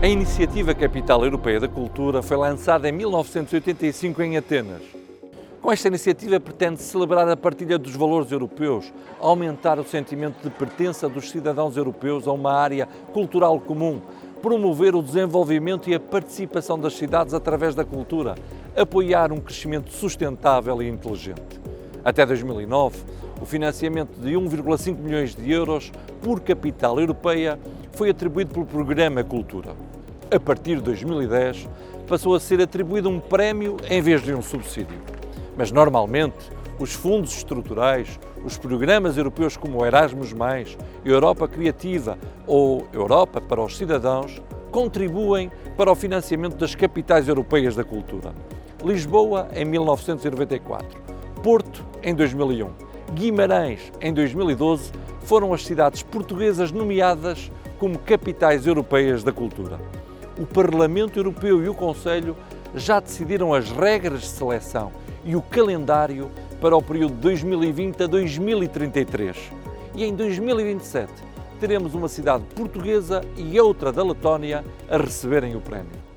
A iniciativa Capital Europeia da Cultura foi lançada em 1985 em Atenas. Com esta iniciativa pretende celebrar a partilha dos valores europeus, aumentar o sentimento de pertença dos cidadãos europeus a uma área cultural comum, promover o desenvolvimento e a participação das cidades através da cultura, apoiar um crescimento sustentável e inteligente. Até 2009, o financiamento de 1,5 milhões de euros por capital europeia foi atribuído pelo Programa Cultura. A partir de 2010, passou a ser atribuído um prémio em vez de um subsídio. Mas normalmente, os fundos estruturais, os programas europeus como Erasmus, Europa Criativa ou Europa para os Cidadãos contribuem para o financiamento das capitais europeias da cultura. Lisboa em 1994, Porto em 2001, Guimarães em 2012 foram as cidades portuguesas nomeadas como capitais europeias da cultura. O Parlamento Europeu e o Conselho já decidiram as regras de seleção e o calendário para o período 2020 a 2033. E em 2027 teremos uma cidade portuguesa e outra da Letónia a receberem o prémio.